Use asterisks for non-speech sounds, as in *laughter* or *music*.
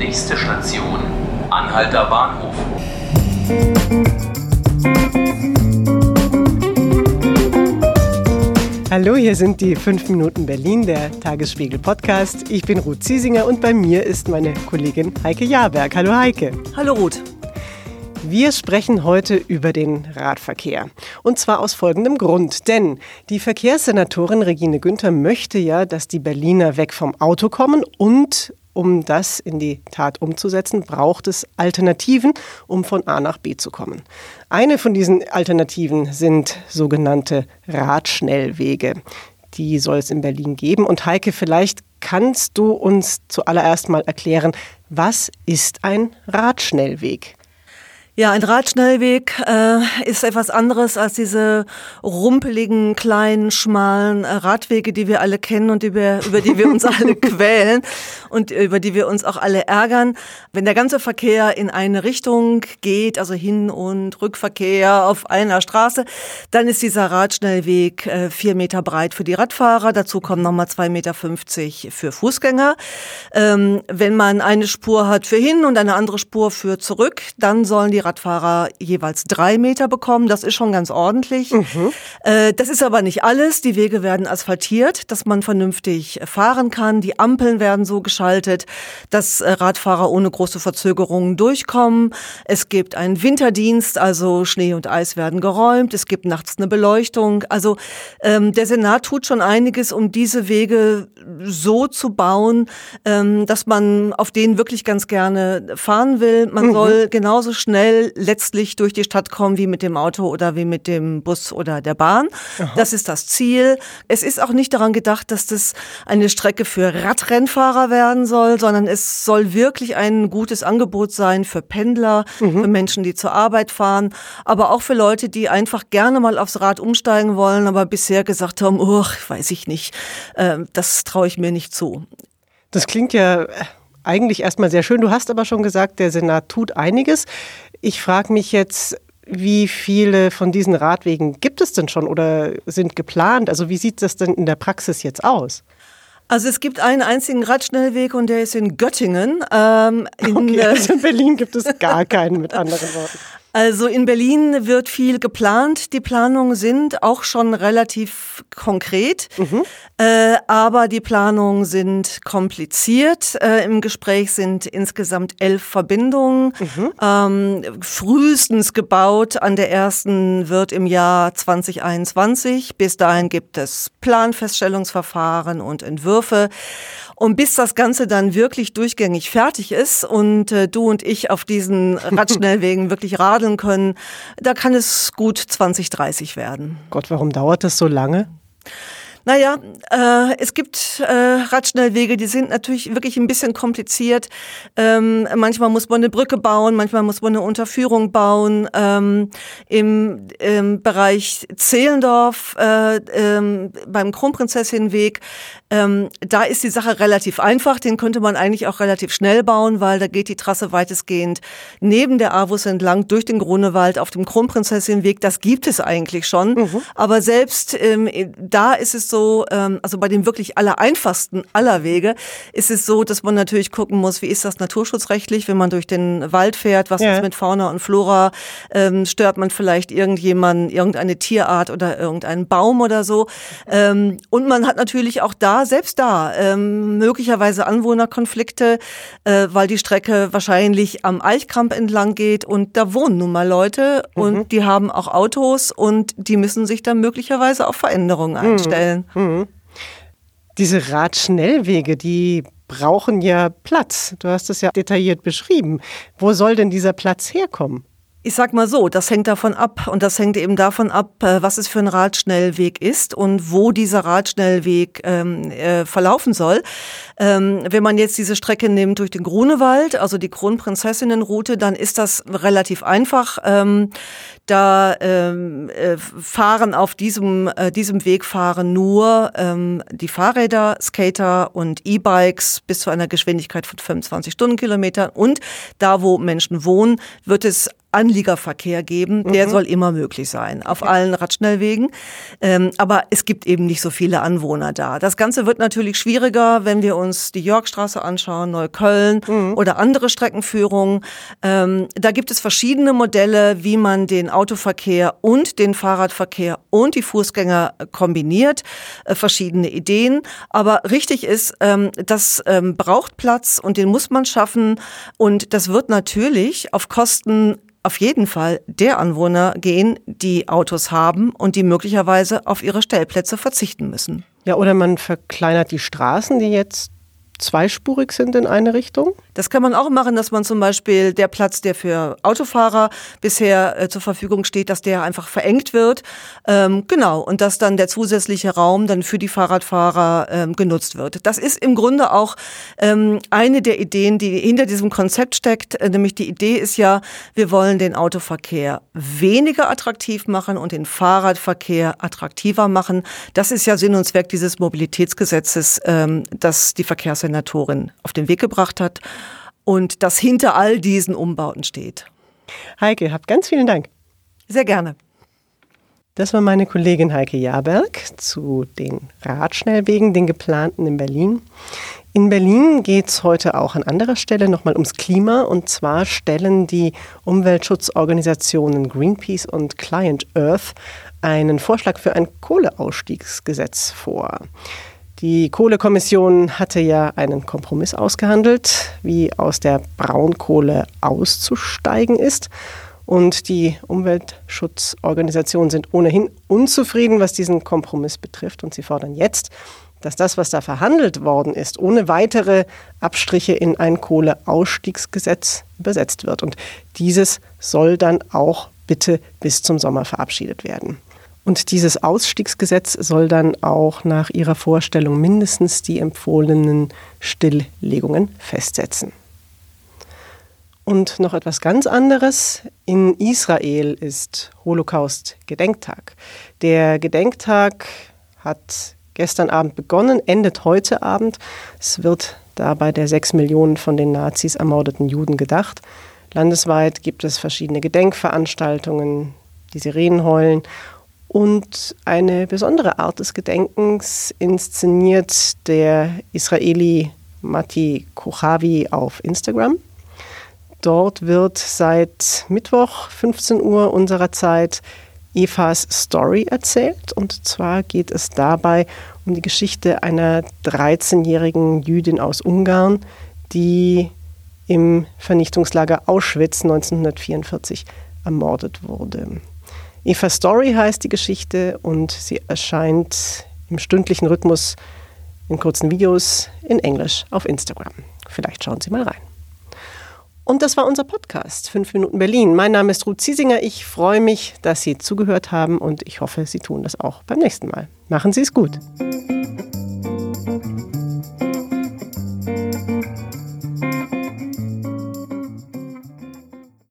Nächste Station, Anhalter Bahnhof. Hallo, hier sind die 5 Minuten Berlin, der Tagesspiegel Podcast. Ich bin Ruth Ziesinger und bei mir ist meine Kollegin Heike Jahrberg. Hallo Heike. Hallo Ruth. Wir sprechen heute über den Radverkehr. Und zwar aus folgendem Grund. Denn die Verkehrssenatorin Regine Günther möchte ja, dass die Berliner weg vom Auto kommen und um das in die Tat umzusetzen, braucht es Alternativen, um von A nach B zu kommen. Eine von diesen Alternativen sind sogenannte Radschnellwege. Die soll es in Berlin geben. Und Heike, vielleicht kannst du uns zuallererst mal erklären, was ist ein Radschnellweg? Ja, ein Radschnellweg äh, ist etwas anderes als diese rumpeligen, kleinen, schmalen äh, Radwege, die wir alle kennen und über, über die wir uns alle *laughs* quälen und über die wir uns auch alle ärgern. Wenn der ganze Verkehr in eine Richtung geht, also Hin- und Rückverkehr auf einer Straße, dann ist dieser Radschnellweg äh, vier Meter breit für die Radfahrer. Dazu kommen nochmal zwei Meter fünfzig für Fußgänger. Ähm, wenn man eine Spur hat für hin und eine andere Spur für zurück, dann sollen die Radfahrer jeweils drei Meter bekommen. Das ist schon ganz ordentlich. Mhm. Äh, das ist aber nicht alles. Die Wege werden asphaltiert, dass man vernünftig fahren kann. Die Ampeln werden so geschaltet, dass äh, Radfahrer ohne große Verzögerungen durchkommen. Es gibt einen Winterdienst, also Schnee und Eis werden geräumt. Es gibt nachts eine Beleuchtung. Also ähm, der Senat tut schon einiges, um diese Wege so zu bauen, ähm, dass man auf denen wirklich ganz gerne fahren will. Man mhm. soll genauso schnell letztlich durch die Stadt kommen wie mit dem Auto oder wie mit dem Bus oder der Bahn. Aha. Das ist das Ziel. Es ist auch nicht daran gedacht, dass das eine Strecke für Radrennfahrer werden soll, sondern es soll wirklich ein gutes Angebot sein für Pendler, mhm. für Menschen, die zur Arbeit fahren, aber auch für Leute, die einfach gerne mal aufs Rad umsteigen wollen, aber bisher gesagt haben, oh, weiß ich nicht, äh, das traue ich mir nicht zu. Das klingt ja eigentlich erstmal sehr schön. Du hast aber schon gesagt, der Senat tut einiges. Ich frage mich jetzt, wie viele von diesen Radwegen gibt es denn schon oder sind geplant? Also wie sieht das denn in der Praxis jetzt aus? Also es gibt einen einzigen Radschnellweg und der ist in Göttingen. Ähm, in, okay, also in Berlin gibt es *laughs* gar keinen, mit anderen Worten. Also in Berlin wird viel geplant. Die Planungen sind auch schon relativ konkret, mhm. äh, aber die Planungen sind kompliziert. Äh, Im Gespräch sind insgesamt elf Verbindungen, mhm. ähm, frühestens gebaut. An der ersten wird im Jahr 2021. Bis dahin gibt es Planfeststellungsverfahren und Entwürfe. Und bis das Ganze dann wirklich durchgängig fertig ist und äh, du und ich auf diesen *laughs* Radschnellwegen wirklich radeln können, da kann es gut 2030 werden. Gott, warum dauert das so lange? Naja, äh, es gibt äh, Radschnellwege, die sind natürlich wirklich ein bisschen kompliziert. Ähm, manchmal muss man eine Brücke bauen, manchmal muss man eine Unterführung bauen. Ähm, im, Im Bereich Zehlendorf äh, ähm, beim Kronprinzessinnenweg, ähm, da ist die Sache relativ einfach. Den könnte man eigentlich auch relativ schnell bauen, weil da geht die Trasse weitestgehend neben der Avus entlang durch den Grunewald auf dem Kronprinzessinnenweg. Das gibt es eigentlich schon. Mhm. Aber selbst ähm, da ist es so, ähm, also bei den wirklich aller einfachsten aller Wege ist es so, dass man natürlich gucken muss, wie ist das naturschutzrechtlich, wenn man durch den Wald fährt, was ja. ist mit Fauna und Flora, ähm, stört man vielleicht irgendjemanden, irgendeine Tierart oder irgendeinen Baum oder so. Ähm, und man hat natürlich auch da, selbst da, ähm, möglicherweise Anwohnerkonflikte, äh, weil die Strecke wahrscheinlich am Eichkramp entlang geht und da wohnen nun mal Leute mhm. und die haben auch Autos und die müssen sich dann möglicherweise auf Veränderungen mhm. Einstellen. Mhm. Diese Radschnellwege, die brauchen ja Platz. Du hast es ja detailliert beschrieben. Wo soll denn dieser Platz herkommen? Ich sag mal so, das hängt davon ab und das hängt eben davon ab, äh, was es für ein Radschnellweg ist und wo dieser Radschnellweg ähm, äh, verlaufen soll. Ähm, wenn man jetzt diese Strecke nimmt durch den Grunewald, also die Kronprinzessinnenroute, dann ist das relativ einfach. Ähm, da ähm, äh, fahren auf diesem, äh, diesem Weg fahren nur ähm, die Fahrräder, Skater und E-Bikes bis zu einer Geschwindigkeit von 25 Stundenkilometern. Und da, wo Menschen wohnen, wird es Anliegerverkehr geben. Der mhm. soll immer möglich sein, auf okay. allen Radschnellwegen. Ähm, aber es gibt eben nicht so viele Anwohner da. Das Ganze wird natürlich schwieriger, wenn wir uns die Yorkstraße anschauen, Neukölln mhm. oder andere Streckenführungen. Ähm, da gibt es verschiedene Modelle, wie man den Autoverkehr und den Fahrradverkehr und die Fußgänger kombiniert. Äh, verschiedene Ideen. Aber richtig ist, ähm, das ähm, braucht Platz und den muss man schaffen. Und das wird natürlich auf Kosten auf jeden Fall der Anwohner gehen, die Autos haben und die möglicherweise auf ihre Stellplätze verzichten müssen. Ja, oder man verkleinert die Straßen, die jetzt zweispurig sind in eine Richtung? Das kann man auch machen, dass man zum Beispiel der Platz, der für Autofahrer bisher äh, zur Verfügung steht, dass der einfach verengt wird. Ähm, genau, und dass dann der zusätzliche Raum dann für die Fahrradfahrer ähm, genutzt wird. Das ist im Grunde auch ähm, eine der Ideen, die hinter diesem Konzept steckt. Äh, nämlich die Idee ist ja, wir wollen den Autoverkehr weniger attraktiv machen und den Fahrradverkehr attraktiver machen. Das ist ja Sinn und Zweck dieses Mobilitätsgesetzes, ähm, das die Verkehrssenatorin auf den Weg gebracht hat und das hinter all diesen Umbauten steht. Heike, habt ganz vielen Dank. Sehr gerne. Das war meine Kollegin Heike Jaberg zu den Radschnellwegen, den geplanten in Berlin. In Berlin geht es heute auch an anderer Stelle nochmal ums Klima. Und zwar stellen die Umweltschutzorganisationen Greenpeace und Client Earth einen Vorschlag für ein Kohleausstiegsgesetz vor. Die Kohlekommission hatte ja einen Kompromiss ausgehandelt, wie aus der Braunkohle auszusteigen ist. Und die Umweltschutzorganisationen sind ohnehin unzufrieden, was diesen Kompromiss betrifft. Und sie fordern jetzt, dass das, was da verhandelt worden ist, ohne weitere Abstriche in ein Kohleausstiegsgesetz übersetzt wird. Und dieses soll dann auch bitte bis zum Sommer verabschiedet werden. Und dieses Ausstiegsgesetz soll dann auch nach ihrer Vorstellung mindestens die empfohlenen Stilllegungen festsetzen. Und noch etwas ganz anderes. In Israel ist Holocaust-Gedenktag. Der Gedenktag hat gestern Abend begonnen, endet heute Abend. Es wird dabei der sechs Millionen von den Nazis ermordeten Juden gedacht. Landesweit gibt es verschiedene Gedenkveranstaltungen, die Sirenen heulen und eine besondere Art des Gedenkens inszeniert der Israeli Mati Kochavi auf Instagram. Dort wird seit Mittwoch 15 Uhr unserer Zeit Evas Story erzählt. Und zwar geht es dabei um die Geschichte einer 13-jährigen Jüdin aus Ungarn, die im Vernichtungslager Auschwitz 1944 ermordet wurde. Eva Story heißt die Geschichte und sie erscheint im stündlichen Rhythmus in kurzen Videos in Englisch auf Instagram. Vielleicht schauen Sie mal rein. Und das war unser Podcast 5 Minuten Berlin. Mein Name ist Ruth Ziesinger. Ich freue mich, dass Sie zugehört haben und ich hoffe, Sie tun das auch beim nächsten Mal. Machen Sie es gut.